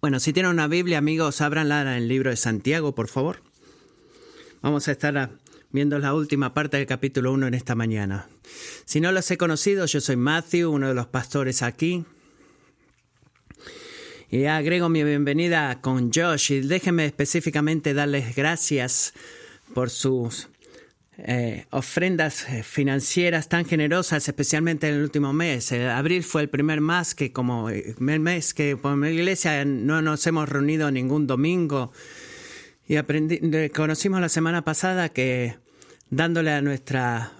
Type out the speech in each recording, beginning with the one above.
Bueno, si tienen una Biblia, amigos, ábranla en el libro de Santiago, por favor. Vamos a estar viendo la última parte del capítulo 1 en esta mañana. Si no los he conocido, yo soy Matthew, uno de los pastores aquí. Y agrego mi bienvenida con Josh y déjenme específicamente darles gracias por sus eh, ofrendas eh, financieras tan generosas, especialmente en el último mes. abril fue el primer mes que como el mes que como iglesia no nos hemos reunido ningún domingo y aprendí, conocimos la semana pasada que dándole a nuestra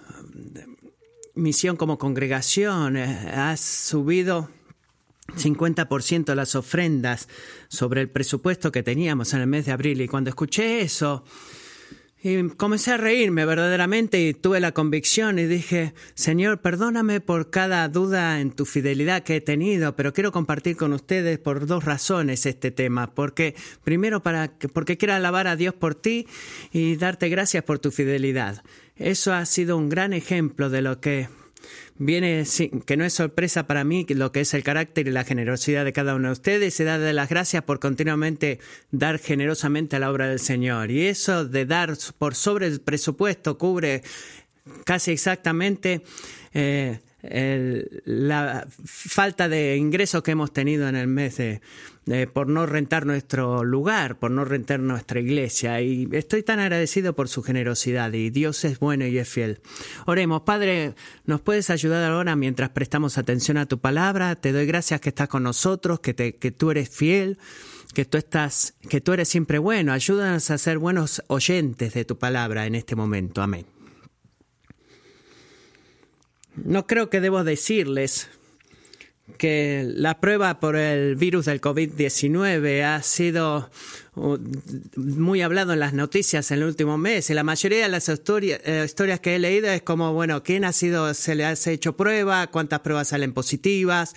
misión como congregación eh, ha subido 50% las ofrendas sobre el presupuesto que teníamos en el mes de abril y cuando escuché eso y comencé a reírme verdaderamente y tuve la convicción y dije, Señor, perdóname por cada duda en tu fidelidad que he tenido, pero quiero compartir con ustedes por dos razones este tema. Porque, primero, para, porque quiero alabar a Dios por ti y darte gracias por tu fidelidad. Eso ha sido un gran ejemplo de lo que viene, que no es sorpresa para mí lo que es el carácter y la generosidad de cada uno de ustedes y da de las gracias por continuamente dar generosamente a la obra del Señor. Y eso de dar por sobre el presupuesto cubre casi exactamente eh, la falta de ingresos que hemos tenido en el mes de, por no rentar nuestro lugar, por no rentar nuestra iglesia. Y estoy tan agradecido por su generosidad y Dios es bueno y es fiel. Oremos, Padre, ¿nos puedes ayudar ahora mientras prestamos atención a tu palabra? Te doy gracias que estás con nosotros, que, te, que tú eres fiel que tú estás, que tú eres siempre bueno. Ayúdanos a ser buenos oyentes de tu palabra en este momento. Amén. No creo que debo decirles que la prueba por el virus del COVID-19 ha sido uh, muy hablado en las noticias en el último mes y la mayoría de las eh, historias que he leído es como, bueno, ¿quién ha sido, se le ha hecho prueba? ¿Cuántas pruebas salen positivas?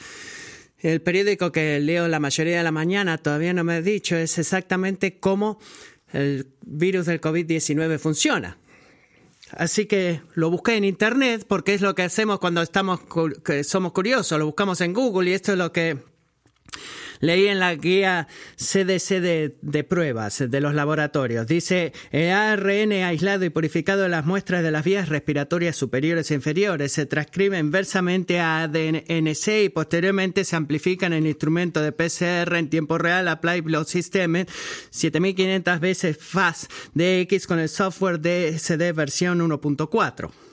El periódico que leo la mayoría de la mañana todavía no me ha dicho es exactamente cómo el virus del COVID-19 funciona. Así que lo busqué en internet porque es lo que hacemos cuando estamos que somos curiosos, lo buscamos en Google y esto es lo que Leí en la guía CDC de, pruebas de los laboratorios. Dice, el ARN aislado y purificado de las muestras de las vías respiratorias superiores e inferiores se transcribe inversamente a ADNC y posteriormente se amplifica en el instrumento de PCR en tiempo real Applied Blood System 7500 veces FAST DX con el software DSD versión 1.4.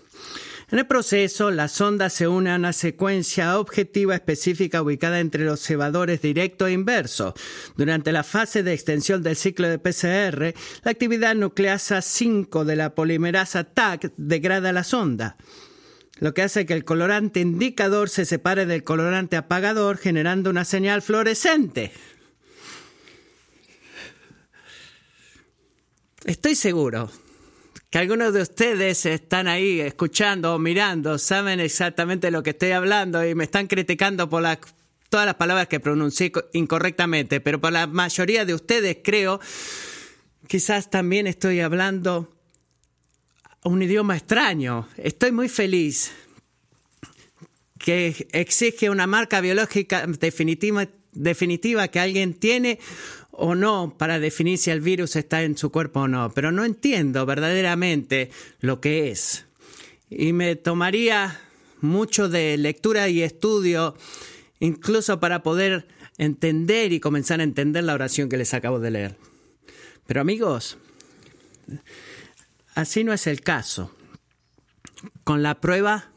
En el proceso, la sonda se une a una secuencia objetiva específica ubicada entre los cebadores directo e inverso. Durante la fase de extensión del ciclo de PCR, la actividad nucleasa 5 de la polimerasa TAC degrada la sonda lo que hace que el colorante indicador se separe del colorante apagador generando una señal fluorescente. Estoy seguro que algunos de ustedes están ahí escuchando o mirando, saben exactamente lo que estoy hablando y me están criticando por todas las palabras que pronuncié incorrectamente, pero para la mayoría de ustedes creo, quizás también estoy hablando un idioma extraño. Estoy muy feliz que exige una marca biológica definitiva, definitiva que alguien tiene o no para definir si el virus está en su cuerpo o no, pero no entiendo verdaderamente lo que es. Y me tomaría mucho de lectura y estudio, incluso para poder entender y comenzar a entender la oración que les acabo de leer. Pero amigos, así no es el caso. Con la prueba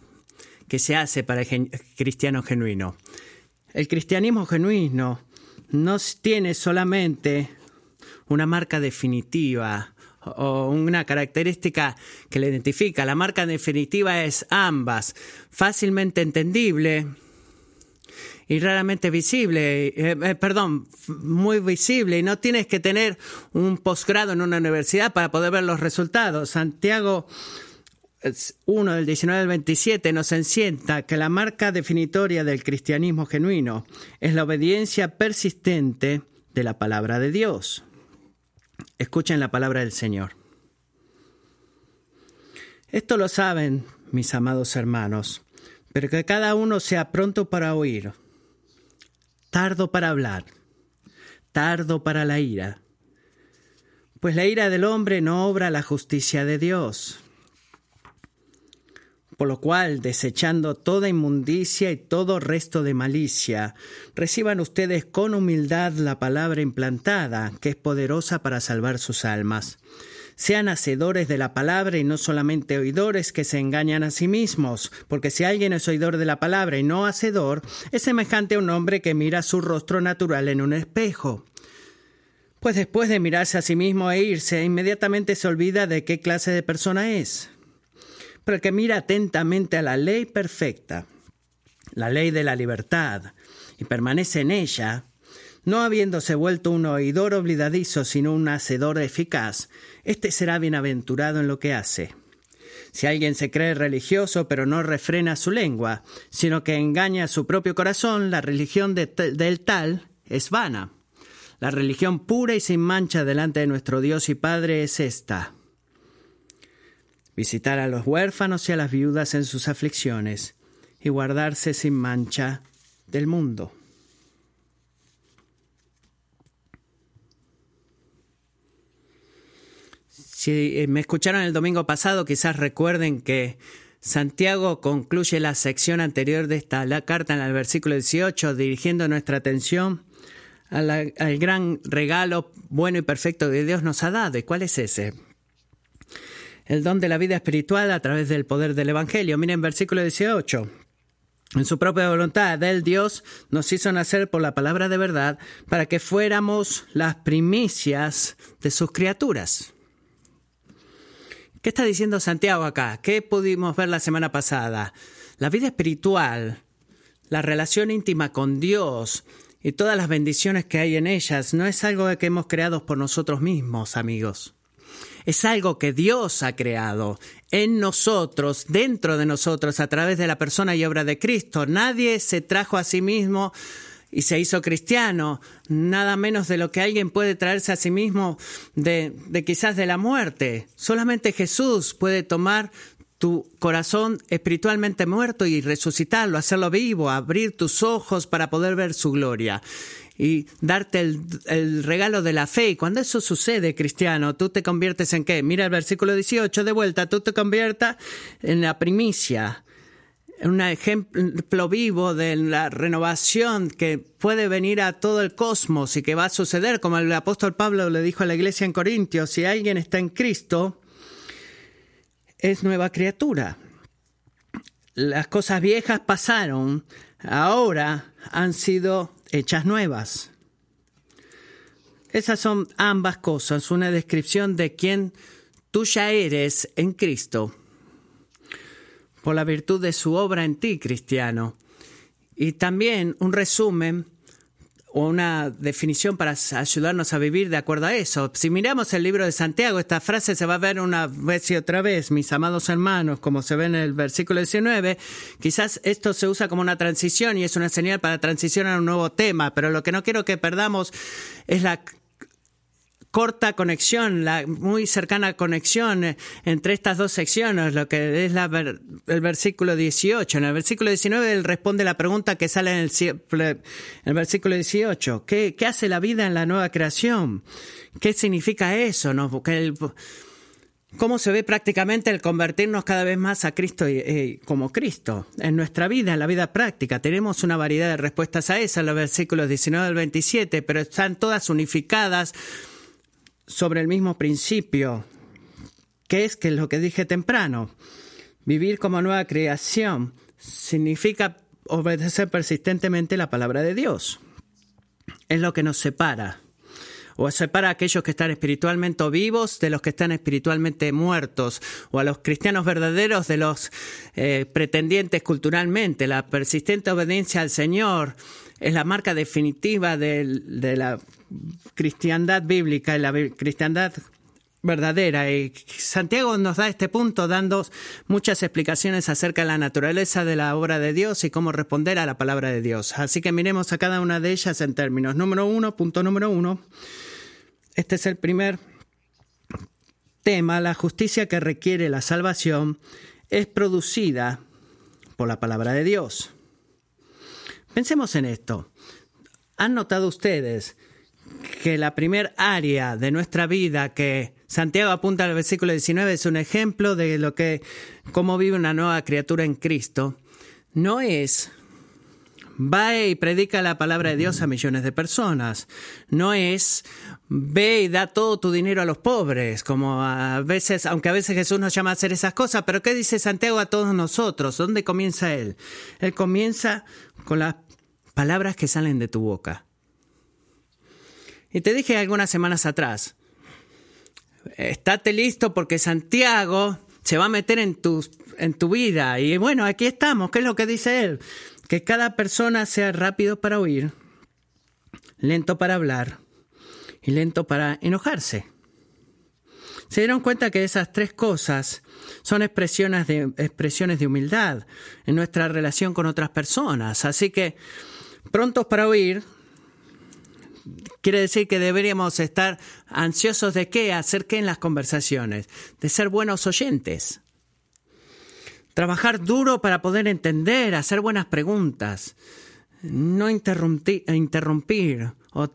que se hace para el cristiano genuino. El cristianismo genuino no tiene solamente una marca definitiva o una característica que le identifica. La marca definitiva es ambas, fácilmente entendible y raramente visible, eh, eh, perdón, muy visible y no tienes que tener un posgrado en una universidad para poder ver los resultados. Santiago 1 del 19 al 27 nos encienta que la marca definitoria del cristianismo genuino es la obediencia persistente de la palabra de Dios. Escuchen la palabra del Señor. Esto lo saben, mis amados hermanos, pero que cada uno sea pronto para oír, tardo para hablar, tardo para la ira. Pues la ira del hombre no obra la justicia de Dios. Por lo cual, desechando toda inmundicia y todo resto de malicia, reciban ustedes con humildad la palabra implantada, que es poderosa para salvar sus almas. Sean hacedores de la palabra y no solamente oidores que se engañan a sí mismos, porque si alguien es oidor de la palabra y no hacedor, es semejante a un hombre que mira su rostro natural en un espejo. Pues después de mirarse a sí mismo e irse, inmediatamente se olvida de qué clase de persona es el que mira atentamente a la ley perfecta, la ley de la libertad, y permanece en ella, no habiéndose vuelto un oidor olvidadizo, sino un hacedor eficaz, éste será bienaventurado en lo que hace. Si alguien se cree religioso pero no refrena su lengua, sino que engaña a su propio corazón, la religión del tal es vana. La religión pura y sin mancha delante de nuestro Dios y Padre es esta visitar a los huérfanos y a las viudas en sus aflicciones y guardarse sin mancha del mundo. Si eh, me escucharon el domingo pasado, quizás recuerden que Santiago concluye la sección anterior de esta la carta en el versículo 18, dirigiendo nuestra atención al gran regalo bueno y perfecto que Dios nos ha dado. ¿Y cuál es ese? El don de la vida espiritual a través del poder del Evangelio. Miren versículo 18. En su propia voluntad, Él Dios nos hizo nacer por la palabra de verdad para que fuéramos las primicias de sus criaturas. ¿Qué está diciendo Santiago acá? ¿Qué pudimos ver la semana pasada? La vida espiritual, la relación íntima con Dios y todas las bendiciones que hay en ellas no es algo que hemos creado por nosotros mismos, amigos es algo que Dios ha creado en nosotros, dentro de nosotros, a través de la persona y obra de Cristo. Nadie se trajo a sí mismo y se hizo cristiano, nada menos de lo que alguien puede traerse a sí mismo de, quizás de la muerte. Solamente Jesús puede tomar tu corazón espiritualmente muerto y resucitarlo, hacerlo vivo, abrir tus ojos para poder ver su gloria y darte el, regalo de la fe. Y cuando eso sucede, cristiano, tú te conviertes en qué? Mira el versículo 18 de vuelta, tú te conviertas en la primicia, en un ejemplo vivo de la renovación que puede venir a todo el cosmos y que va a suceder, como el apóstol Pablo le dijo a la iglesia en Corintios, si alguien está en Cristo, es nueva criatura. Las cosas viejas pasaron, ahora han sido hechas nuevas. Esas son ambas cosas, una descripción de quién tú ya eres en Cristo, por la virtud de su obra en ti, cristiano, y también un resumen una definición para ayudarnos a vivir de acuerdo a eso. Si miramos el libro de Santiago, esta frase se va a ver una vez y otra vez, mis amados hermanos, como se ve en el versículo 19. Quizás esto se usa como una transición y es una señal para transicionar a un nuevo tema, pero lo que no quiero que perdamos es la corta conexión, la muy cercana conexión eh, entre estas dos secciones, lo que es el versículo 18. En el versículo 19 él responde la pregunta que sale en el, versículo 18. ¿Qué, ¿Qué, hace la vida en la nueva creación? ¿Qué significa eso? ¿Cómo se ve prácticamente el convertirnos cada vez más a Cristo como Cristo? En nuestra vida, en la vida práctica, tenemos una variedad de respuestas a eso en los versículos 19 al 27, pero están todas unificadas sobre el mismo principio, que es que lo que dije temprano, vivir como nueva creación significa obedecer persistentemente la palabra de Dios. Es lo que nos separa. O separa a aquellos que están espiritualmente vivos de los que están espiritualmente muertos, o a los cristianos verdaderos de los eh, pretendientes culturalmente. La persistente obediencia al Señor es la marca definitiva de, la cristiandad bíblica y la cristiandad verdadera. Y Santiago nos da este punto dando muchas explicaciones acerca de la naturaleza de la obra de Dios y cómo responder a la palabra de Dios. Así que miremos a cada una de ellas en términos. Número uno, punto número uno. Este es el primer tema. La justicia que requiere la salvación es producida por la palabra de Dios. Pensemos en esto. ¿Han notado ustedes que la primer área de nuestra vida que Santiago apunta al versículo 19 es un ejemplo de lo que cómo vive una nueva criatura en Cristo. No es va y predica la palabra de Dios a millones de personas. No es ve y da todo tu dinero a los pobres, como a veces, aunque a veces Jesús nos llama a hacer esas cosas, pero ¿qué dice Santiago a todos nosotros? ¿Dónde comienza él? Él comienza con las palabras que salen de tu boca. Y te dije algunas semanas atrás, estate listo porque Santiago se va a meter en tu, en tu vida. Y bueno, aquí estamos. ¿Qué es lo que dice él? Que cada persona sea rápido para oír, lento para hablar y lento para enojarse. Se dieron cuenta que esas tres cosas son expresiones de, expresiones de humildad en nuestra relación con otras personas. Así que prontos para oír, Quiere decir que deberíamos estar ansiosos de qué, hacer qué en las conversaciones, de ser buenos oyentes. Trabajar duro para poder entender, hacer buenas preguntas, no interrumpir, o,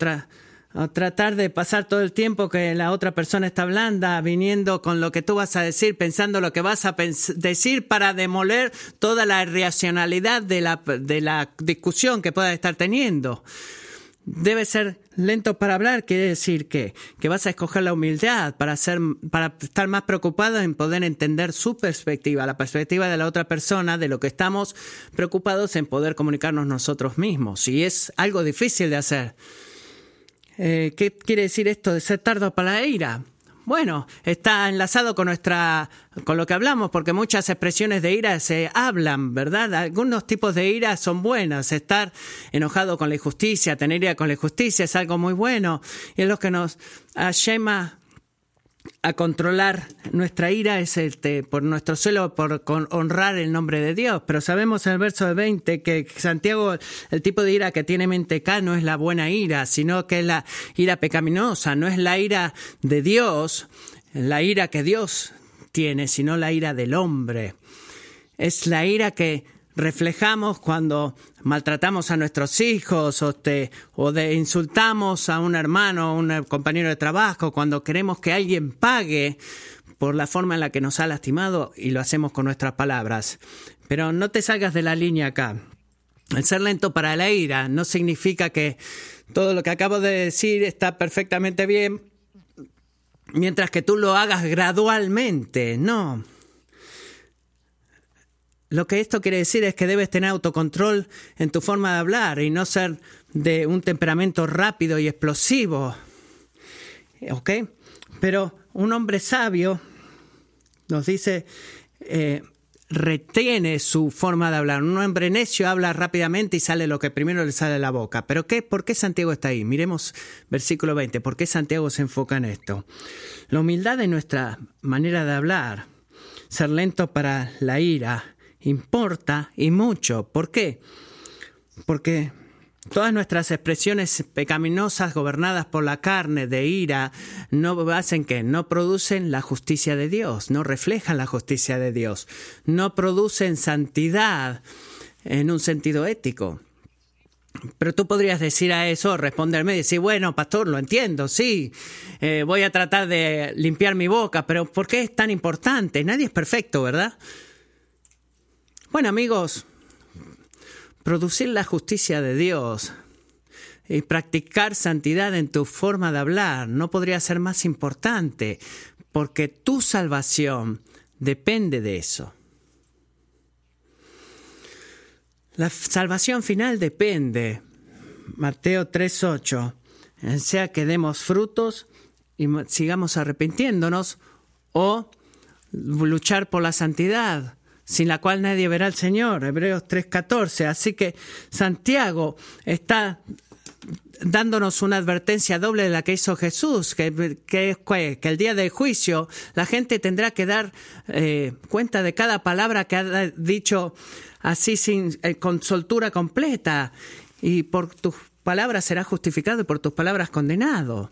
tratar de pasar todo el tiempo que la otra persona está hablando, viniendo con lo que tú vas a decir, pensando lo que vas a decir para demoler toda la irracionalidad de la, de la discusión que pueda estar teniendo. Debe ser lento para hablar, quiere decir que, que vas a escoger la humildad para, ser, para estar más preocupado en poder entender su perspectiva, la perspectiva de la otra persona, de lo que estamos preocupados en poder comunicarnos nosotros mismos. Y es algo difícil de hacer. Eh, ¿Qué quiere decir esto de ser tardo para la ira? Bueno, está enlazado con nuestra con lo que hablamos, porque muchas expresiones de ira se hablan, ¿verdad? Algunos tipos de ira son buenas. Estar enojado con la injusticia, tener ira con la injusticia es algo muy bueno. Y es lo que nos llama a controlar nuestra ira es este, por nuestro celo, por honrar el nombre de Dios. Pero sabemos en el verso 20 que Santiago, el tipo de ira que tiene mente acá no es la buena ira, sino que es la ira pecaminosa, no es la ira de Dios, la ira que Dios tiene, sino la ira del hombre. Es la ira que reflejamos cuando maltratamos a nuestros hijos o, o de insultamos a un hermano o un compañero de trabajo, cuando queremos que alguien pague por la forma en la que nos ha lastimado y lo hacemos con nuestras palabras. Pero no te salgas de la línea acá. El ser lento para la ira no significa que todo lo que acabo de decir está perfectamente bien mientras que tú lo hagas gradualmente. No. Lo que esto quiere decir es que debes tener autocontrol en tu forma de hablar y no ser de un temperamento rápido y explosivo. ¿Ok? Pero un hombre sabio nos dice, eh, retiene su forma de hablar. Un hombre necio habla rápidamente y sale lo que primero le sale de la boca. ¿Pero qué? ¿Por qué Santiago está ahí? Miremos versículo 20. ¿Por qué Santiago se enfoca en esto? La humildad de nuestra manera de hablar, ser lento para la ira, importa y mucho. ¿Por qué? Porque todas nuestras expresiones pecaminosas gobernadas por la carne de ira no hacen que no producen la justicia de Dios, no reflejan la justicia de Dios, no producen santidad en un sentido ético. Pero tú podrías decir a eso, responderme y decir, bueno, pastor, lo entiendo, sí, eh, voy a tratar de limpiar mi boca, pero ¿por qué es tan importante? Nadie es perfecto, ¿verdad? Bueno amigos, producir la justicia de Dios y practicar santidad en tu forma de hablar no podría ser más importante porque tu salvación depende de eso. La salvación final depende, Mateo 3.8, sea que demos frutos y sigamos arrepintiéndonos o luchar por la santidad sin la cual nadie verá al Señor, Hebreos 3:14. Así que Santiago está dándonos una advertencia doble de la que hizo Jesús, que, que, el día del juicio la gente tendrá que dar eh, cuenta de cada palabra que ha dicho así sin, eh, con soltura completa, y por tus palabras será justificado y por tus palabras condenado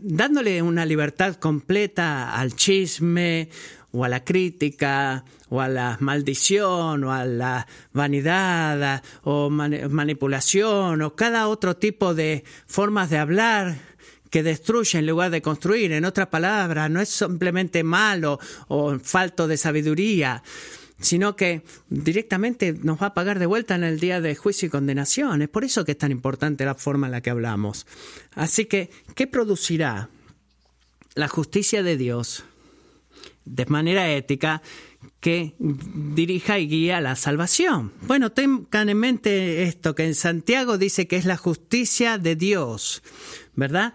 dándole una libertad completa al chisme o a la crítica, o a la maldición, o a la vanidad, o manipulación, o cada otro tipo de formas de hablar que destruye en lugar de construir. En otras palabras, no es simplemente malo o falto de sabiduría, sino que directamente nos va a pagar de vuelta en el día de juicio y condenación. Es por eso que es tan importante la forma en la que hablamos. Así que, ¿qué producirá la justicia de Dios de manera ética que dirija y guía la salvación? Bueno, tengan en mente esto, que en Santiago dice que es la justicia de Dios, ¿verdad?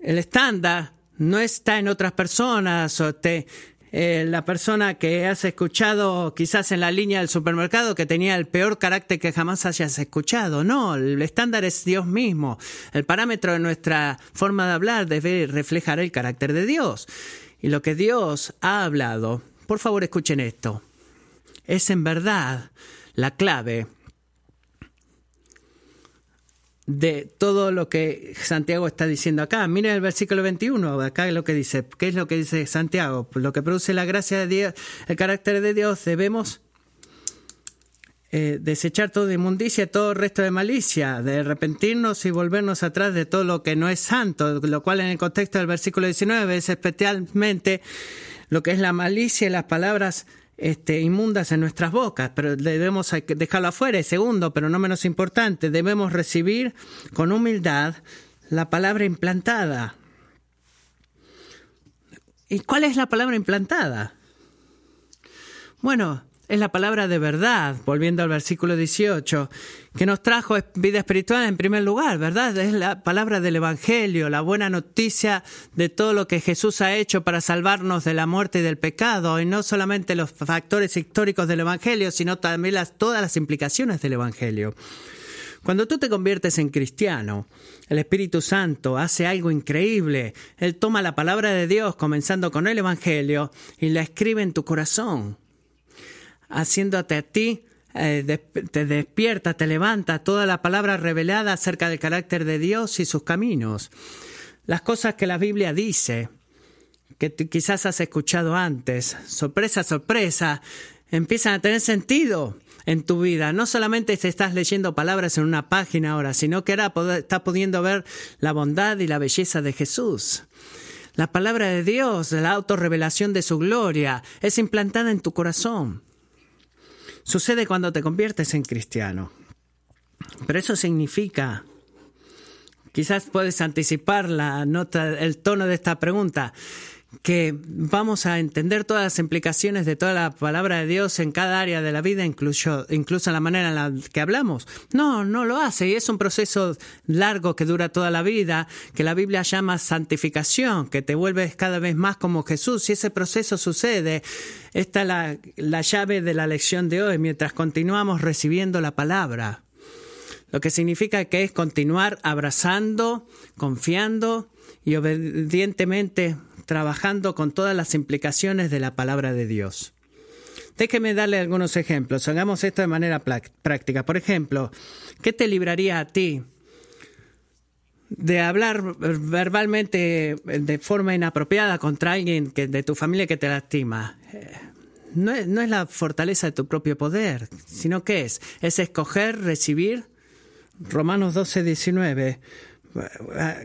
El estándar no está en otras personas o te, eh, la persona que has escuchado quizás en la línea del supermercado que tenía el peor carácter que jamás hayas escuchado. No, el estándar es Dios mismo. El parámetro de nuestra forma de hablar debe reflejar el carácter de Dios. Y lo que Dios ha hablado, por favor escuchen esto, es en verdad la clave de todo lo que Santiago está diciendo acá. Miren el versículo 21, acá es lo que dice. ¿Qué es lo que dice Santiago? Lo que produce la gracia de Dios, el carácter de Dios, debemos eh, desechar toda inmundicia, todo resto de malicia, de arrepentirnos y volvernos atrás de todo lo que no es santo, lo cual en el contexto del versículo 19 es especialmente lo que es la malicia y las palabras este, inmundas en nuestras bocas, pero debemos dejarlo afuera. segundo, pero no menos importante, debemos recibir con humildad la palabra implantada. ¿Y cuál es la palabra implantada? Bueno, es la palabra de verdad, volviendo al versículo 18, que nos trajo vida espiritual en primer lugar, ¿verdad? Es la palabra del Evangelio, la buena noticia de todo lo que Jesús ha hecho para salvarnos de la muerte y del pecado, y no solamente los factores históricos del Evangelio, sino también las, todas las implicaciones del Evangelio. Cuando tú te conviertes en cristiano, el Espíritu Santo hace algo increíble. Él toma la palabra de Dios, comenzando con el Evangelio, y la escribe en tu corazón haciéndote a ti, eh, te despierta, te levanta toda la palabra revelada acerca del carácter de Dios y sus caminos. Las cosas que la Biblia dice, que quizás has escuchado antes, sorpresa, sorpresa, empiezan a tener sentido en tu vida. No solamente te estás leyendo palabras en una página ahora, sino que ahora estás pudiendo ver la bondad y la belleza de Jesús. La palabra de Dios, la autorrevelación de su gloria, es implantada en tu corazón. Sucede cuando te conviertes en cristiano. Pero eso significa, quizás puedes anticipar la nota, el tono de esta pregunta que vamos a entender todas las implicaciones de toda la palabra de Dios en cada área de la vida, incluso, incluso en la manera en la que hablamos. No, no lo hace y es un proceso largo que dura toda la vida, que la Biblia llama santificación, que te vuelves cada vez más como Jesús y ese proceso sucede. Esta es la, la llave de la lección de hoy, mientras continuamos recibiendo la palabra. Lo que significa que es continuar abrazando, confiando y obedientemente trabajando con todas las implicaciones de la palabra de Dios. Déjeme darle algunos ejemplos. Hagamos esto de manera práctica. Por ejemplo, ¿qué te libraría a ti de hablar verbalmente de forma inapropiada contra alguien que, de tu familia que te lastima? Eh, no es, no es la fortaleza de tu propio poder, sino que es, es escoger, recibir. Romanos 12, 19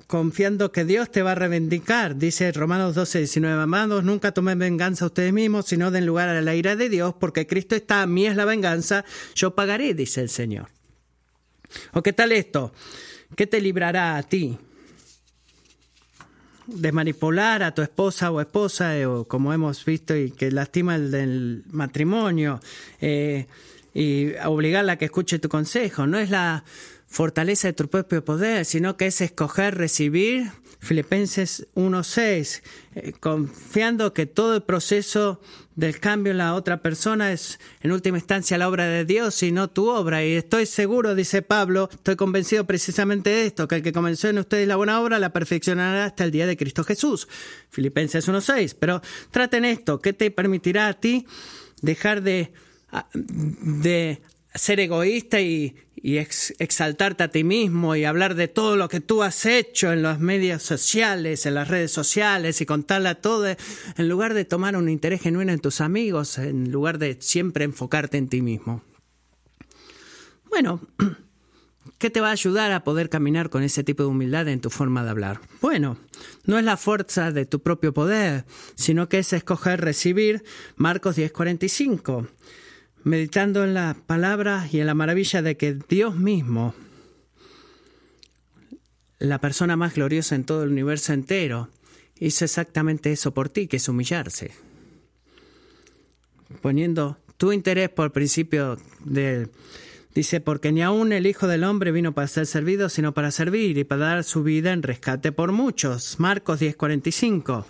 confiando que Dios te va a reivindicar. Dice Romanos 12, 19, amados, nunca tomen venganza ustedes mismos, sino den lugar a la ira de Dios, porque Cristo está, a mí es la venganza, yo pagaré, dice el Señor. ¿O qué tal esto? ¿Qué te librará a ti? de manipular a tu esposa o esposa, eh, o como hemos visto, y que lastima el del matrimonio, eh, y obligarla a que escuche tu consejo. No es la fortaleza de tu propio poder, sino que es escoger recibir, Filipenses 1.6, eh, confiando que todo el proceso del cambio en la otra persona es en última instancia la obra de Dios y no tu obra. Y estoy seguro, dice Pablo, estoy convencido precisamente de esto, que el que comenzó en ustedes la buena obra la perfeccionará hasta el día de Cristo Jesús. Filipenses 1.6. Pero traten esto, ¿qué te permitirá a ti dejar de, de ser egoísta y, exaltarte a ti mismo y hablar de todo lo que tú has hecho en los medios sociales, en las redes sociales y contarle a todo, en lugar de tomar un interés genuino en tus amigos, en lugar de siempre enfocarte en ti mismo. Bueno, ¿qué te va a ayudar a poder caminar con ese tipo de humildad en tu forma de hablar? Bueno, no es la fuerza de tu propio poder, sino que es escoger recibir Marcos 10:45 meditando en la palabra y en la maravilla de que Dios mismo, la persona más gloriosa en todo el universo entero, hizo exactamente eso por ti, que es humillarse. Poniendo tu interés por principio de... Dice, porque ni aun el Hijo del Hombre vino para ser servido, sino para servir y para dar su vida en rescate por muchos. Marcos 10:45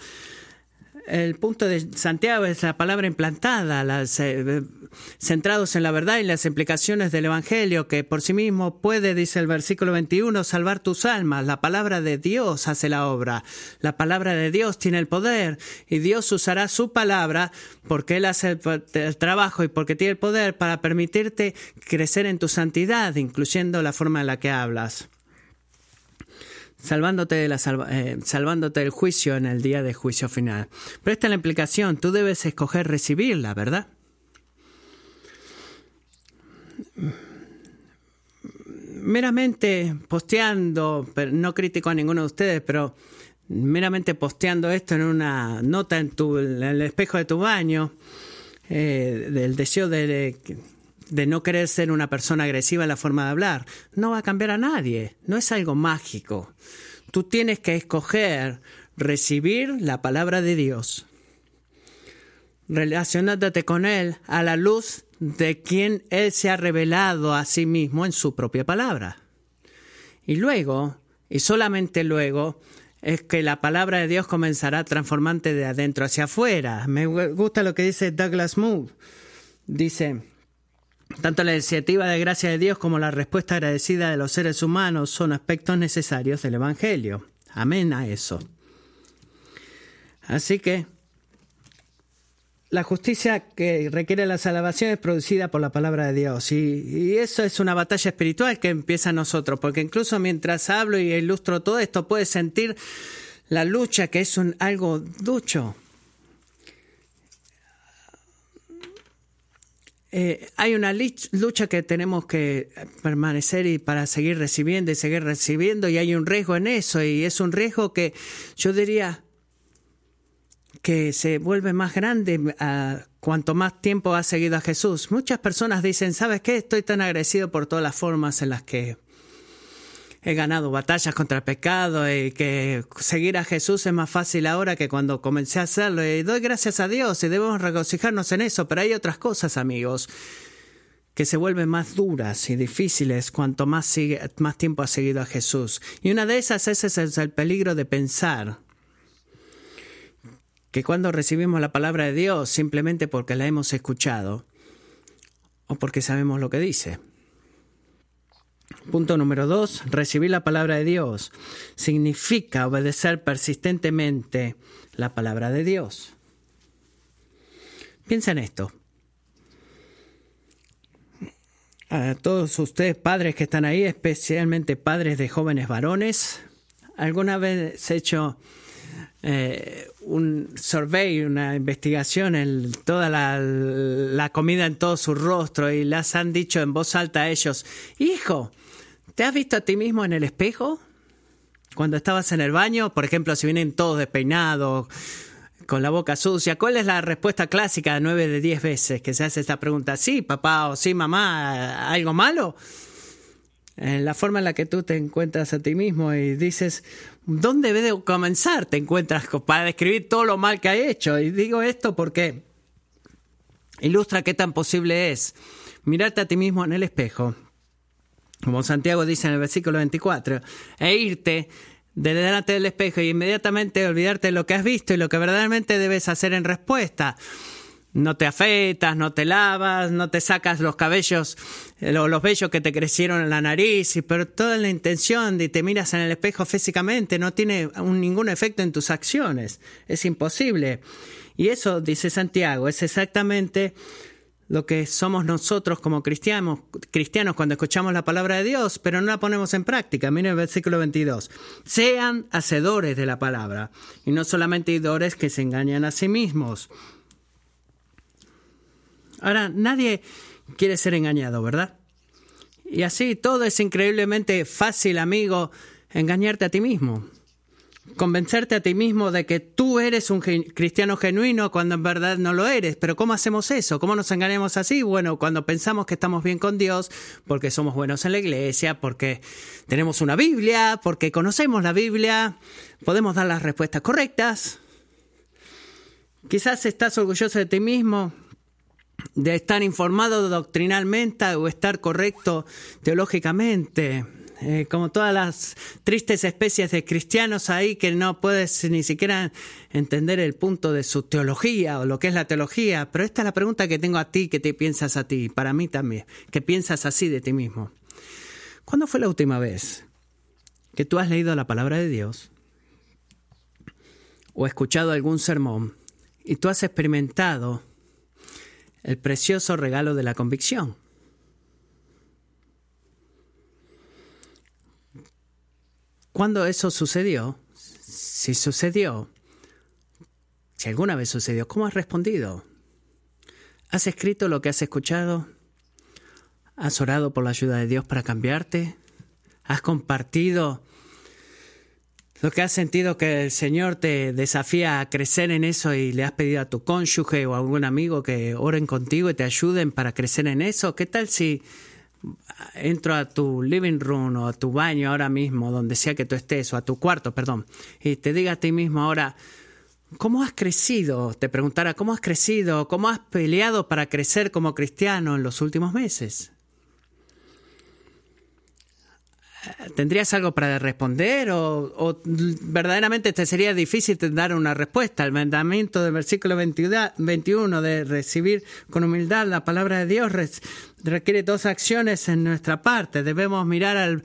el punto de Santiago es la palabra implantada, eh, centrados en la verdad y las implicaciones del Evangelio, que por sí mismo puede, dice el versículo 21, salvar tus almas. La palabra de Dios hace la obra. La palabra de Dios tiene el poder y Dios usará su palabra porque Él hace el trabajo y porque tiene el poder para permitirte crecer en tu santidad, incluyendo la forma en la que hablas salvándote, de la eh, salvándote del juicio en el día de juicio final. Pero esta es la implicación, tú debes escoger recibirla, ¿verdad? Meramente posteando, no critico a ninguno de ustedes, pero meramente posteando esto en una nota en, tu, en el espejo de tu baño, eh, del deseo de, de no querer ser una persona agresiva en la forma de hablar. No va a cambiar a nadie, no es algo mágico. Tú tienes que escoger recibir la palabra de Dios, relacionándote con Él a la luz de quien Él se ha revelado a sí mismo en su propia palabra. Y luego, y solamente luego, es que la palabra de Dios comenzará transformante de adentro hacia afuera. Me gusta lo que dice Douglas Moore. Dice, tanto la iniciativa de gracia de Dios como la respuesta agradecida de los seres humanos son aspectos necesarios del Evangelio. Amén a eso. Así que la justicia que requiere la salvación es producida por la palabra de Dios. Y, eso es una batalla espiritual que empieza nosotros, porque incluso mientras hablo y ilustro todo esto, puedes sentir la lucha que es un, algo ducho. Eh, hay una lucha que tenemos que permanecer y para seguir recibiendo y seguir recibiendo y hay un riesgo en eso y es un riesgo que yo diría que se vuelve más grande a cuanto más tiempo has seguido a Jesús. Muchas personas dicen, ¿sabes qué? Estoy tan agradecido por todas las formas en las que he ganado batallas contra el pecado y que seguir a Jesús es más fácil ahora que cuando comencé a hacerlo. Y doy gracias a Dios y debemos regocijarnos en eso, pero hay otras cosas, amigos, que se vuelven más duras y difíciles cuanto más, sigue, más tiempo has seguido a Jesús. Y una de esas es el peligro de pensar que cuando recibimos la palabra de Dios simplemente porque la hemos escuchado o porque sabemos lo que dice. Punto número dos, recibir la palabra de Dios significa obedecer persistentemente la palabra de Dios. Piensa en esto. A todos ustedes, padres que están ahí, especialmente padres de jóvenes varones, ¿alguna vez he hecho eh, un survey, una investigación en toda la, la, comida en todo su rostro y les han dicho en voz alta a ellos, hijo, ¿Te has visto a ti mismo en el espejo? Cuando estabas en el baño, por ejemplo, si vienen todos despeinados, con la boca sucia, ¿cuál es la respuesta clásica de nueve de diez veces que se hace esta pregunta? Sí, papá o sí, mamá, ¿algo malo? En la forma en la que tú te encuentras a ti mismo y dices, ¿dónde debe comenzar? Te encuentras para describir todo lo mal que ha hecho. Y digo esto porque ilustra qué tan posible es mirarte a ti mismo en el espejo como Santiago dice en el versículo 24, e irte de delante del espejo y inmediatamente olvidarte de lo que has visto y lo que verdaderamente debes hacer en respuesta. No te afeitas, no te lavas, no te sacas los cabellos, eh, los vellos que te crecieron en la nariz, pero toda la intención de te miras en el espejo físicamente no tiene ningún efecto en tus acciones. Es imposible. Y eso, dice Santiago, es exactamente lo que somos nosotros como cristianos, cristianos cuando escuchamos la palabra de Dios, pero no la ponemos en práctica. Miren el versículo 22. Sean hacedores de la palabra y no solamente oidores que se engañan a sí mismos. Ahora, nadie quiere ser engañado, ¿verdad? Y así todo es increíblemente fácil, amigo, engañarte a ti mismo convencerte a ti mismo de que tú eres un cristiano genuino cuando en verdad no lo eres. Pero ¿cómo hacemos eso? ¿Cómo nos engañamos así? Bueno, cuando pensamos que estamos bien con Dios, porque somos buenos en la iglesia, porque tenemos una Biblia, porque conocemos la Biblia, podemos dar las respuestas correctas. Quizás estás orgulloso de ti mismo, de estar informado doctrinalmente o estar correcto teológicamente. Eh, como todas las tristes especies de cristianos ahí que no puedes ni siquiera entender el punto de su teología o lo que es la teología. Pero esta es la pregunta que tengo a ti, que te piensas a ti, para mí también, que piensas así de ti mismo. ¿Cuándo fue la última vez que tú has leído la palabra de Dios o escuchado algún sermón y tú has experimentado el precioso regalo de la convicción? Cuando eso sucedió, si sucedió, si alguna vez sucedió, ¿cómo has respondido? ¿Has escrito lo que has escuchado? ¿Has orado por la ayuda de Dios para cambiarte? ¿Has compartido lo que has sentido que el Señor te desafía a crecer en eso y le has pedido a tu cónyuge o a algún amigo que oren contigo y te ayuden para crecer en eso? ¿Qué tal si entro a tu living room o a tu baño ahora mismo, donde sea que tú estés, o a tu cuarto, perdón, y te diga a ti mismo ahora, ¿cómo has crecido? Te preguntara, ¿cómo has crecido? ¿Cómo has peleado para crecer como cristiano en los últimos meses? ¿Tendrías algo para responder o, verdaderamente te sería difícil dar una respuesta? El mandamiento del versículo 21 de recibir con humildad la palabra de Dios requiere dos acciones en nuestra parte. Debemos mirar al,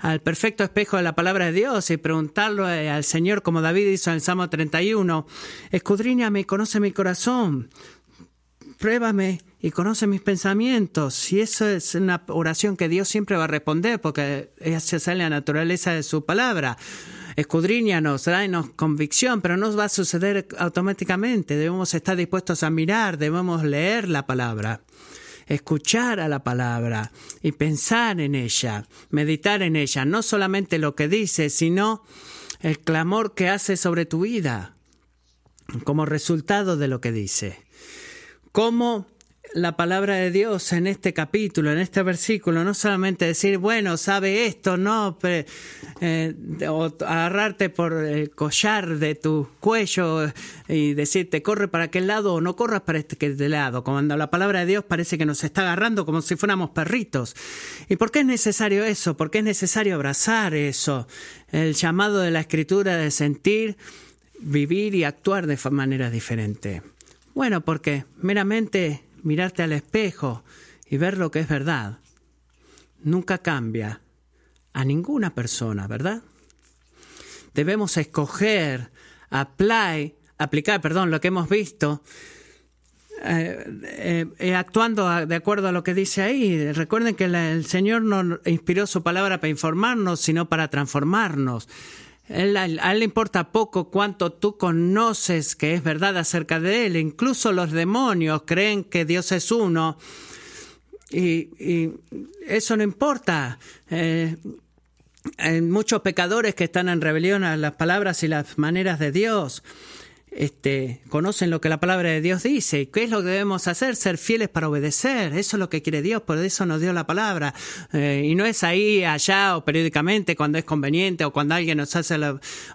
al perfecto espejo de la palabra de Dios y preguntarlo eh, al Señor como David hizo en el Salmo 31. Escudriñame y conoce mi corazón. Pruébame y conoce mis pensamientos. Y eso es una oración que Dios siempre va a responder porque esa es la naturaleza de su palabra. Escudriñanos, danos convicción, pero no va a suceder automáticamente. Debemos estar dispuestos a mirar, debemos leer la palabra, escuchar a la palabra y pensar en ella, meditar en ella, no solamente lo que dice, sino el clamor que hace sobre tu vida como resultado de lo que dice. ¿Cómo la palabra de Dios en este capítulo, en este versículo, no solamente decir, bueno, sabe esto, no, eh, o agarrarte por el collar de tu cuello y decirte, corre para aquel lado o no corras para este lado. Cuando la palabra de Dios parece que nos está agarrando como si fuéramos perritos. ¿Y por qué es necesario eso? ¿Por qué es necesario abrazar eso? El llamado de la escritura de sentir, vivir y actuar de manera diferente. Bueno, porque meramente mirarte al espejo y ver lo que es verdad, nunca cambia a ninguna persona, ¿verdad? Debemos escoger, apply, aplicar, perdón, lo que hemos visto, eh, eh, eh, actuando de acuerdo a lo que dice ahí. Recuerden que el Señor no inspiró su palabra para informarnos, sino para transformarnos. A él, le importa poco cuánto tú conoces que es verdad acerca de Él. Incluso los demonios creen que Dios es uno. Y, eso no importa. Eh, hay muchos pecadores que están en rebelión a las palabras y las maneras de Dios este, conocen lo que la palabra de Dios dice. ¿Qué es lo que debemos hacer? Ser fieles para obedecer. Eso es lo que quiere Dios, por eso nos dio la palabra. Eh, y no es ahí, allá o periódicamente cuando es conveniente o cuando alguien nos hace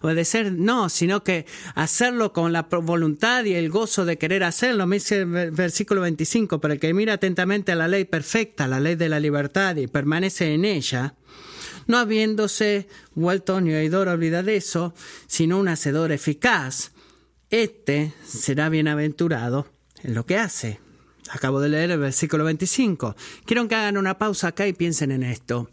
obedecer. No, sino que hacerlo con la voluntad y el gozo de querer hacerlo. Me dice el versículo 25, para el que mira atentamente a la ley perfecta, la ley de la libertad y permanece en ella no habiéndose vuelto ni oidor a olvidar eso, sino un hacedor eficaz este será bienaventurado en lo que hace. Acabo de leer el versículo 25. Quiero que hagan una pausa acá y piensen en esto.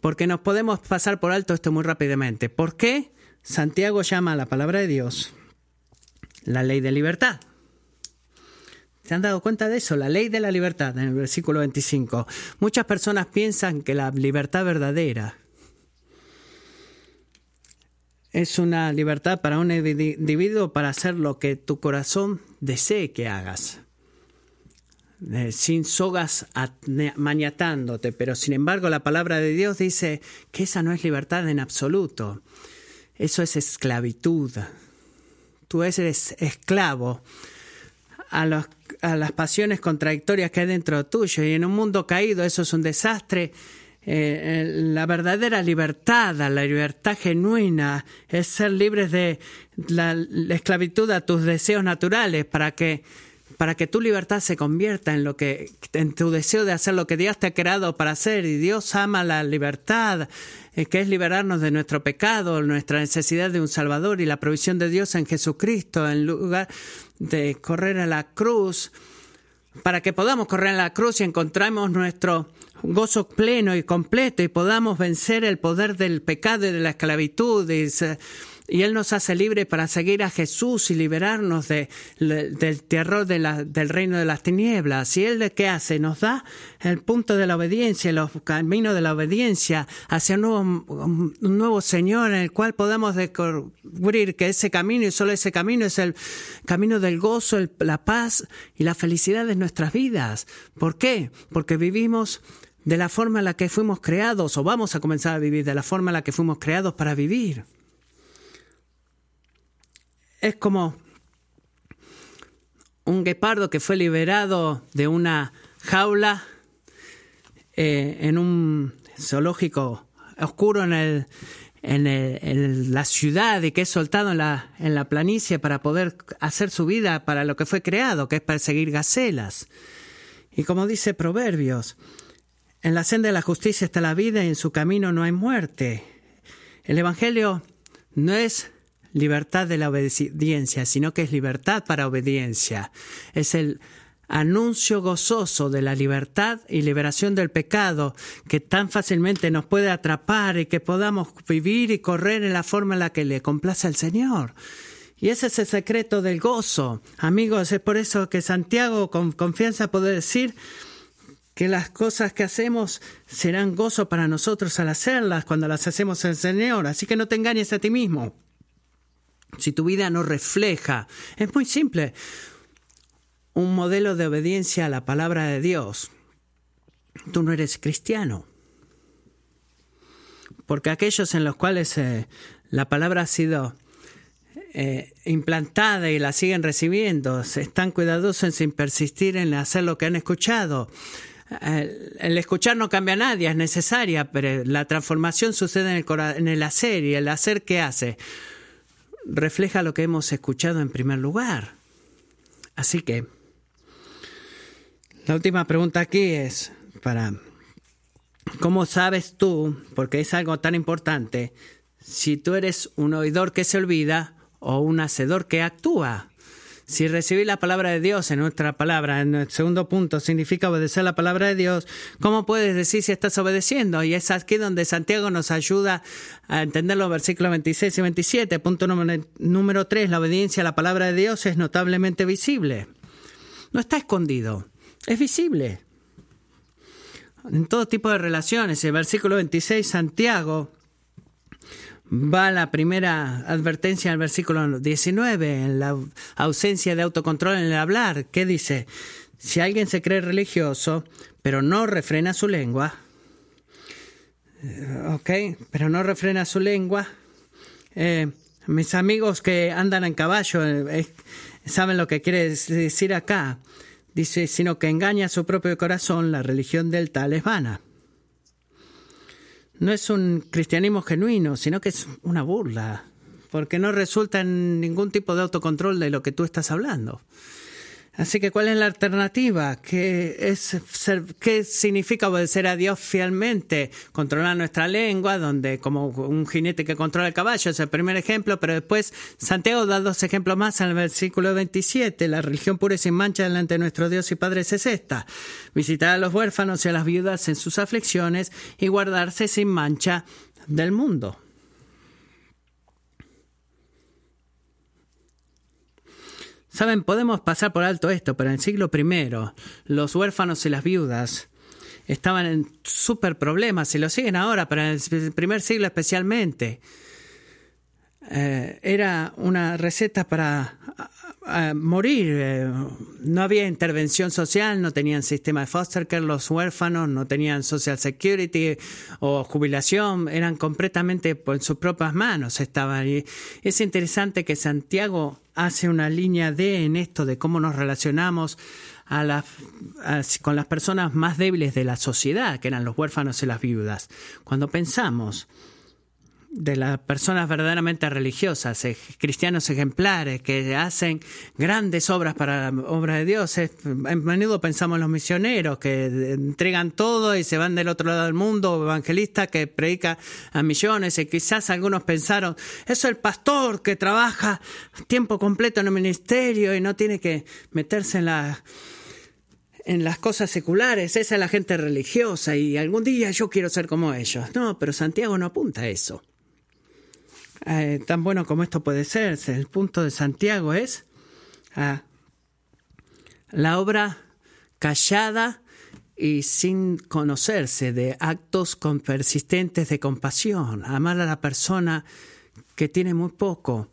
Porque nos podemos pasar por alto esto muy rápidamente. ¿Por qué Santiago llama a la palabra de Dios la ley de libertad? ¿Se han dado cuenta de eso? La ley de la libertad, en el versículo 25. Muchas personas piensan que la libertad verdadera es una libertad para un individuo para hacer lo que tu corazón desee que hagas, eh, sin sogas maniatándote, pero sin embargo la palabra de Dios dice que esa no es libertad en absoluto, eso es esclavitud. Tú eres esclavo a, a las pasiones contradictorias que hay dentro tuyo y en un mundo caído eso es un desastre eh, la verdadera libertad, la libertad genuina, es ser libres de la, esclavitud a tus deseos naturales para que para que tu libertad se convierta en lo que en tu deseo de hacer lo que Dios te ha creado para hacer. Y Dios ama la libertad eh, que es liberarnos de nuestro pecado, nuestra necesidad de un Salvador y la provisión de Dios en Jesucristo en lugar de correr a la cruz para que podamos correr a la cruz y encontremos nuestro gozo pleno y completo y podamos vencer el poder del pecado y de la esclavitud y, Él nos hace libres para seguir a Jesús y liberarnos de, del terror de del reino de las tinieblas. ¿Y Él qué hace? Nos da el punto de la obediencia, los caminos de la obediencia hacia un nuevo, un nuevo Señor en el cual podamos descubrir que ese camino y solo ese camino es el camino del gozo, la paz y la felicidad de nuestras vidas. ¿Por qué? Porque vivimos de la forma en la que fuimos creados o vamos a comenzar a vivir de la forma en la que fuimos creados para vivir. Es como un guepardo que fue liberado de una jaula eh, en un zoológico oscuro en, el, en, la ciudad y que es soltado en la, en la planicie para poder hacer su vida para lo que fue creado, que es perseguir gacelas. Y como dice Proverbios, en la senda de la justicia está la vida y en su camino no hay muerte. El Evangelio no es libertad de la obediencia, sino que es libertad para obediencia. Es el anuncio gozoso de la libertad y liberación del pecado que tan fácilmente nos puede atrapar y que podamos vivir y correr en la forma en la que le complace al Señor. Y ese es el secreto del gozo. Amigos, es por eso que Santiago con confianza puede decir, que las cosas que hacemos serán gozo para nosotros al hacerlas cuando las hacemos el Señor. Así que no te engañes a ti mismo. Si tu vida no refleja, es muy simple, un modelo de obediencia a la palabra de Dios, tú no eres cristiano. Porque aquellos en los cuales eh, la palabra ha sido eh, implantada y la siguen recibiendo, están cuidadosos en persistir en hacer lo que han escuchado. El escuchar no cambia a nadie, es necesaria, pero la transformación sucede en el, en el hacer y el hacer que hace refleja lo que hemos escuchado en primer lugar. Así que la última pregunta aquí es para ¿cómo sabes tú, porque es algo tan importante, si tú eres un oidor que se olvida o un hacedor que actúa? Si recibir la palabra de Dios en nuestra palabra, en el segundo punto, significa obedecer la palabra de Dios, ¿cómo puedes decir si estás obedeciendo? Y es aquí donde Santiago nos ayuda a entender los versículos 26 y 27. Punto número, número 3, la obediencia a la palabra de Dios es notablemente visible. No está escondido, es visible. En todo tipo de relaciones. El versículo 26, Santiago va la primera advertencia al versículo 19, en la ausencia de autocontrol en el hablar. ¿Qué dice? Si alguien se cree religioso, pero no refrena su lengua, eh, ok, pero no refrena su lengua, eh, mis amigos que andan en caballo eh, saben lo que quiere decir acá. Dice, sino que engaña a su propio corazón, la religión del tal es vana no es un cristianismo genuino, sino que es una burla, porque no resulta en ningún tipo de autocontrol de lo que tú estás hablando. Así que, ¿cuál es la alternativa? ¿Qué, es ¿Qué significa obedecer a Dios fielmente? Controlar nuestra lengua, donde como un jinete que controla el caballo es el primer ejemplo, pero después Santiago da dos ejemplos más en el versículo 27. La religión pura y sin mancha delante de nuestro Dios y Padre es esta. Visitar a los huérfanos y a las viudas en sus aflicciones y guardarse sin mancha del mundo. Saben, podemos pasar por alto esto, pero en el siglo I, los huérfanos y las viudas estaban en súper problemas y lo siguen ahora, pero en el primer siglo especialmente. Eh, era una receta para morir. Eh, no había intervención social, no tenían sistema de foster care, los huérfanos no tenían social security o jubilación, eran completamente en sus propias manos. Estaban. Y es interesante que Santiago hace una línea D en esto de cómo nos relacionamos con las personas más débiles de la sociedad, que eran los huérfanos y las viudas. Cuando pensamos de las personas verdaderamente religiosas, eh, cristianos ejemplares que hacen grandes obras para la obra de Dios. a menudo pensamos en los misioneros que entregan todo y se van del otro lado del mundo, evangelistas que predican a millones y quizás algunos pensaron, eso es el pastor que trabaja tiempo completo en el ministerio y no tiene que meterse en la en las cosas seculares, esa es la gente religiosa y algún día yo quiero ser como ellos. No, pero Santiago no apunta a eso. Eh, tan bueno como esto puede ser. El punto de Santiago es ah, la obra callada y sin conocerse de actos persistentes de compasión, amar a la persona que tiene muy poco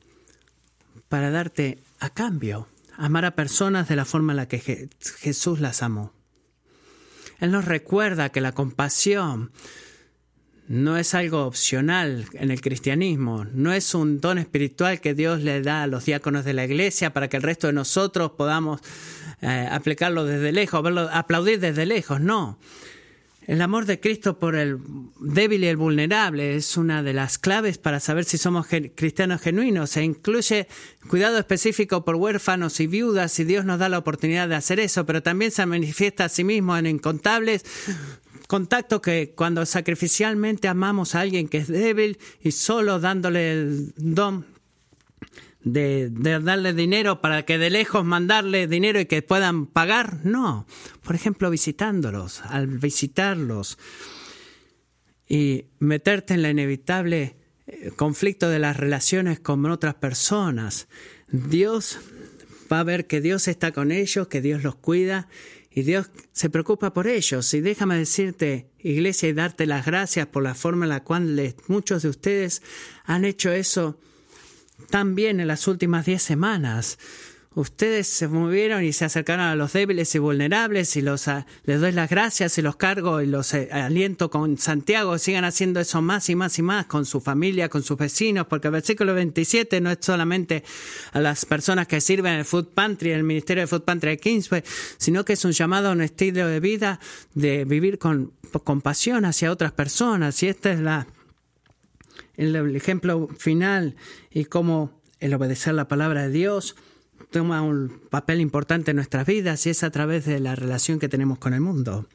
para darte a cambio, amar a personas de la forma en la que Jesús las amó. Él nos recuerda que la compasión no es algo opcional en el cristianismo, no es un don espiritual que Dios le da a los diáconos de la iglesia para que el resto de nosotros podamos eh, aplicarlo desde lejos, aplaudir desde lejos, no. El amor de Cristo por el débil y el vulnerable es una de las claves para saber si somos cristianos genuinos. Se incluye cuidado específico por huérfanos y viudas y Dios nos da la oportunidad de hacer eso, pero también se manifiesta a sí mismo en incontables contacto que cuando sacrificialmente amamos a alguien que es débil y solo dándole el don de, darle dinero para que de lejos mandarle dinero y que puedan pagar, no. Por ejemplo, visitándolos, al visitarlos y meterte en la inevitable eh, conflicto de las relaciones con otras personas. Dios va a ver que Dios está con ellos, que Dios los cuida y Dios se preocupa por ellos. Y déjame decirte, iglesia, y darte las gracias por la forma en la cual muchos de ustedes han hecho eso tan bien en las últimas diez semanas. Ustedes se movieron y se acercaron a los débiles y vulnerables y los, ah, les doy las gracias y los cargo y los eh, aliento con Santiago. Sigan haciendo eso más y más y más con su familia, con sus vecinos, porque el versículo 27 no es solamente a las personas que sirven en el Food Pantry, en el Ministerio de Food Pantry de Kingsway, sino que es un llamado a un estilo de vida de vivir con compasión hacia otras personas. Y este es la, el ejemplo final y cómo el obedecer la palabra de Dios toma un papel importante en nuestras vidas y es a través de la relación que tenemos con el mundo.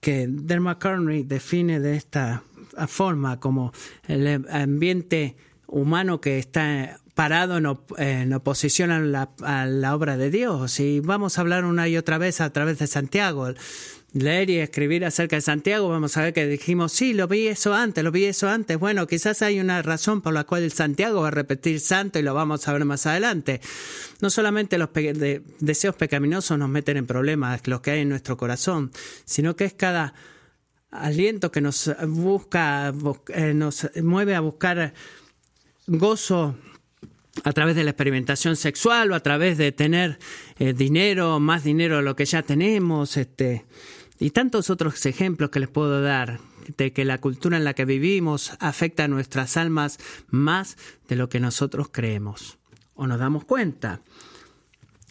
Que Dermot Carney define de esta forma como el ambiente humano que está parado en, oposición a la, a la, obra de Dios. Y vamos a hablar una y otra vez a través de Santiago leer y escribir acerca de Santiago, vamos a ver que dijimos, sí, lo vi eso antes, lo vi eso antes. Bueno, quizás hay una razón por la cual el Santiago va a repetir santo y lo vamos a ver más adelante. No solamente los deseos pecaminosos nos meten en problemas, los que hay en nuestro corazón, sino que es cada aliento que nos busca, eh, nos mueve a buscar gozo a través de la experimentación sexual o a través de tener eh, dinero, más dinero de lo que ya tenemos, este, y tantos otros ejemplos que les puedo dar de que la cultura en la que vivimos afecta a nuestras almas más de lo que nosotros creemos o nos damos cuenta.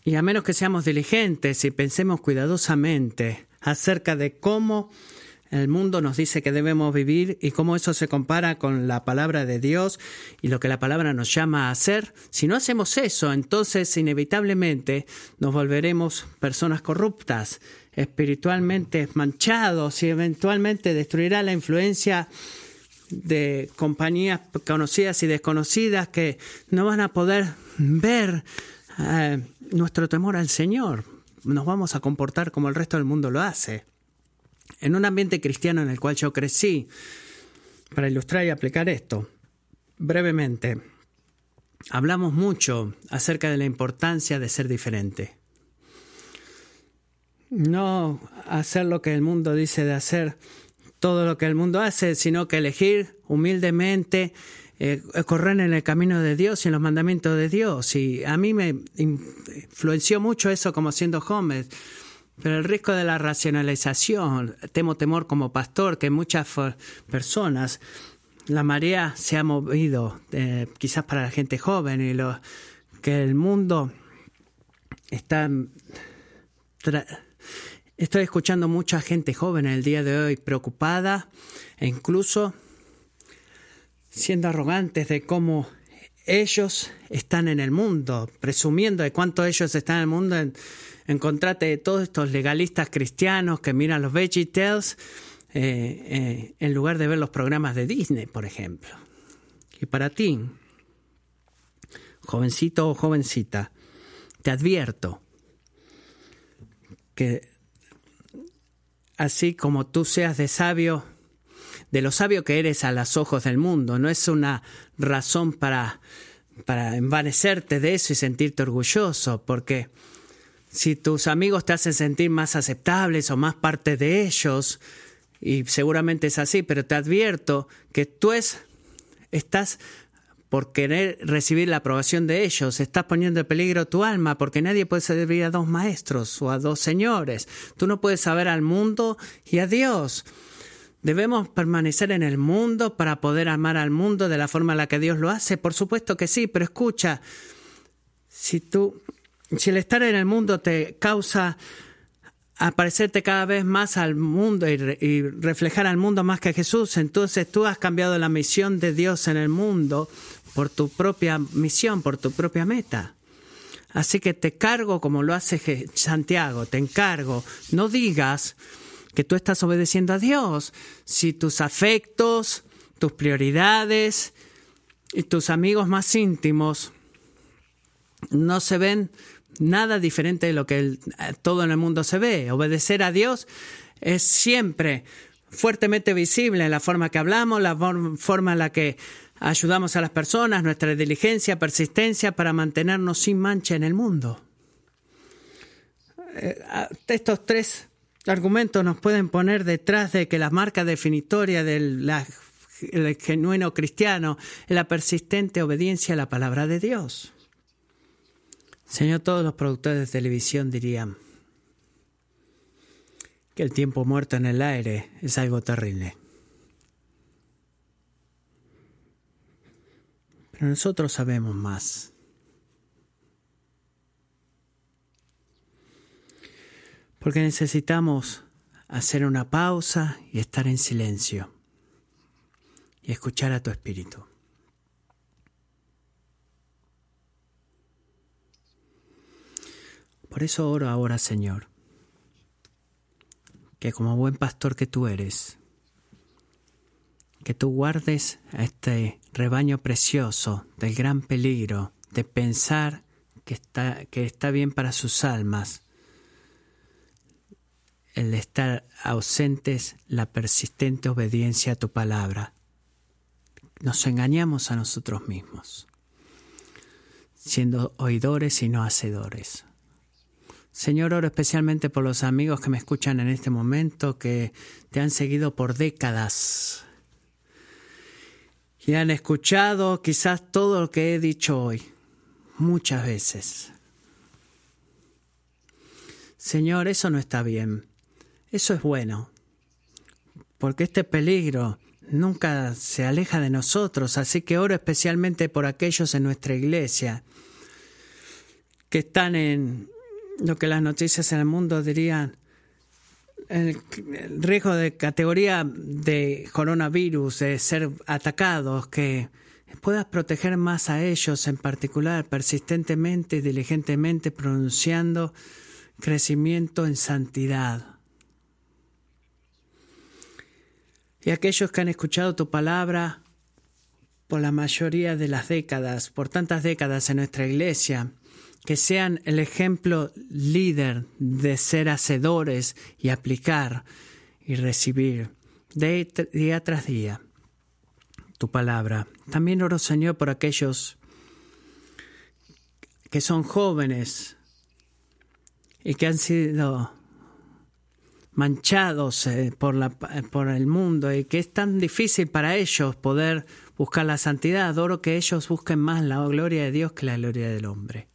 Y a menos que seamos diligentes y pensemos cuidadosamente acerca de cómo el mundo nos dice que debemos vivir y cómo eso se compara con la palabra de Dios y lo que la palabra nos llama a hacer. Si no hacemos eso, entonces inevitablemente nos volveremos personas corruptas, espiritualmente manchados y eventualmente destruirá la influencia de compañías conocidas y desconocidas que no van a poder ver eh, nuestro temor al Señor. Nos vamos a comportar como el resto del mundo lo hace en un ambiente cristiano en el cual yo crecí, para ilustrar y aplicar esto, brevemente, hablamos mucho acerca de la importancia de ser diferente. No hacer lo que el mundo dice de hacer, todo lo que el mundo hace, sino que elegir humildemente eh, correr en el camino de Dios y en los mandamientos de Dios. Y a mí me influenció mucho eso como siendo joven. Pero el riesgo de la racionalización, temo temor como pastor, que muchas personas, la marea se ha movido, eh, quizás para la gente joven, y lo, que el mundo está... Estoy escuchando mucha gente joven el día de hoy preocupada e incluso siendo arrogantes de cómo ellos están en el mundo, presumiendo de cuánto ellos están en el mundo, en, contraste de todos estos legalistas cristianos que miran los VeggieTales eh, eh, en lugar de ver los programas de Disney, por ejemplo. Y para ti, jovencito o jovencita, te advierto que así como tú seas de sabio, de lo sabio que eres a los ojos del mundo. No es una razón para, para envanecerte de eso y sentirte orgulloso, porque si tus amigos te hacen sentir más aceptables o más parte de ellos, y seguramente es así, pero te advierto que tú es, estás por querer recibir la aprobación de ellos, estás poniendo en peligro tu alma, porque nadie puede servir a dos maestros o a dos señores. Tú no puedes saber al mundo y a Dios. ¿Debemos permanecer en el mundo para poder amar al mundo de la forma en la que Dios lo hace? Por supuesto que sí, pero escucha, si tú, si el estar en el mundo te causa aparecerte cada vez más al mundo y, y, reflejar al mundo más que a Jesús, entonces tú has cambiado la misión de Dios en el mundo por tu propia misión, por tu propia meta. Así que te cargo como lo hace Santiago, te encargo, no digas que tú estás obedeciendo a Dios. Si tus afectos, tus prioridades y tus amigos más íntimos no se ven nada diferente de lo que el, todo en el mundo se ve. Obedecer a Dios es siempre fuertemente visible en la forma que hablamos, la forma en la que ayudamos a las personas, nuestra diligencia, persistencia para mantenernos sin mancha en el mundo. Eh, estos tres argumentos nos pueden poner detrás de que la marca definitoria del genuino cristiano es la persistente obediencia a la palabra de Dios. Señor, todos los productores de televisión dirían que el tiempo muerto en el aire es algo terrible. Pero nosotros sabemos más. porque necesitamos hacer una pausa y estar en silencio y escuchar a tu espíritu. Por eso oro ahora, Señor, que como buen pastor que tú eres, que tú guardes a este rebaño precioso del gran peligro de pensar que está, que está bien para sus almas el estar ausentes la persistente obediencia a tu palabra. Nos engañamos a nosotros mismos, siendo oidores y no hacedores. Señor, oro especialmente por los amigos que me escuchan en este momento, que te han seguido por décadas y han escuchado quizás todo lo que he dicho hoy, muchas veces. Señor, eso no está bien. Eso es bueno, porque este peligro nunca se aleja de nosotros, así que oro especialmente por aquellos en nuestra iglesia que están en lo que las noticias en el mundo dirían el, riesgo de categoría de coronavirus, de ser atacados, que puedas proteger más a ellos en particular, persistentemente y diligentemente pronunciando crecimiento en santidad. Y aquellos que han escuchado tu palabra por la mayoría de las décadas, por tantas décadas en nuestra iglesia, que sean el ejemplo líder de ser hacedores y aplicar y recibir día tras día tu palabra. También oro, Señor, por aquellos que son jóvenes y que han sido manchados eh, por, la, por el mundo y que es tan difícil para ellos poder buscar la santidad. Oro que ellos busquen más la gloria de Dios que la gloria del hombre.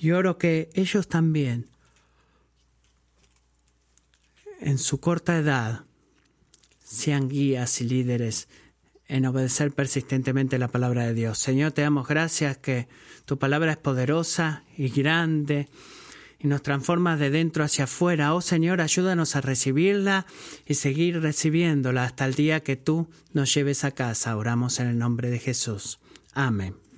Y oro que ellos también, en su corta edad, sean guías y líderes en obedecer persistentemente la palabra de Dios. Señor, te damos gracias que tu palabra es poderosa y grande y nos transforma de dentro hacia afuera. Oh Señor, ayúdanos a recibirla y seguir recibiéndola hasta el día que tú nos lleves a casa. Oramos en el nombre de Jesús. Amén.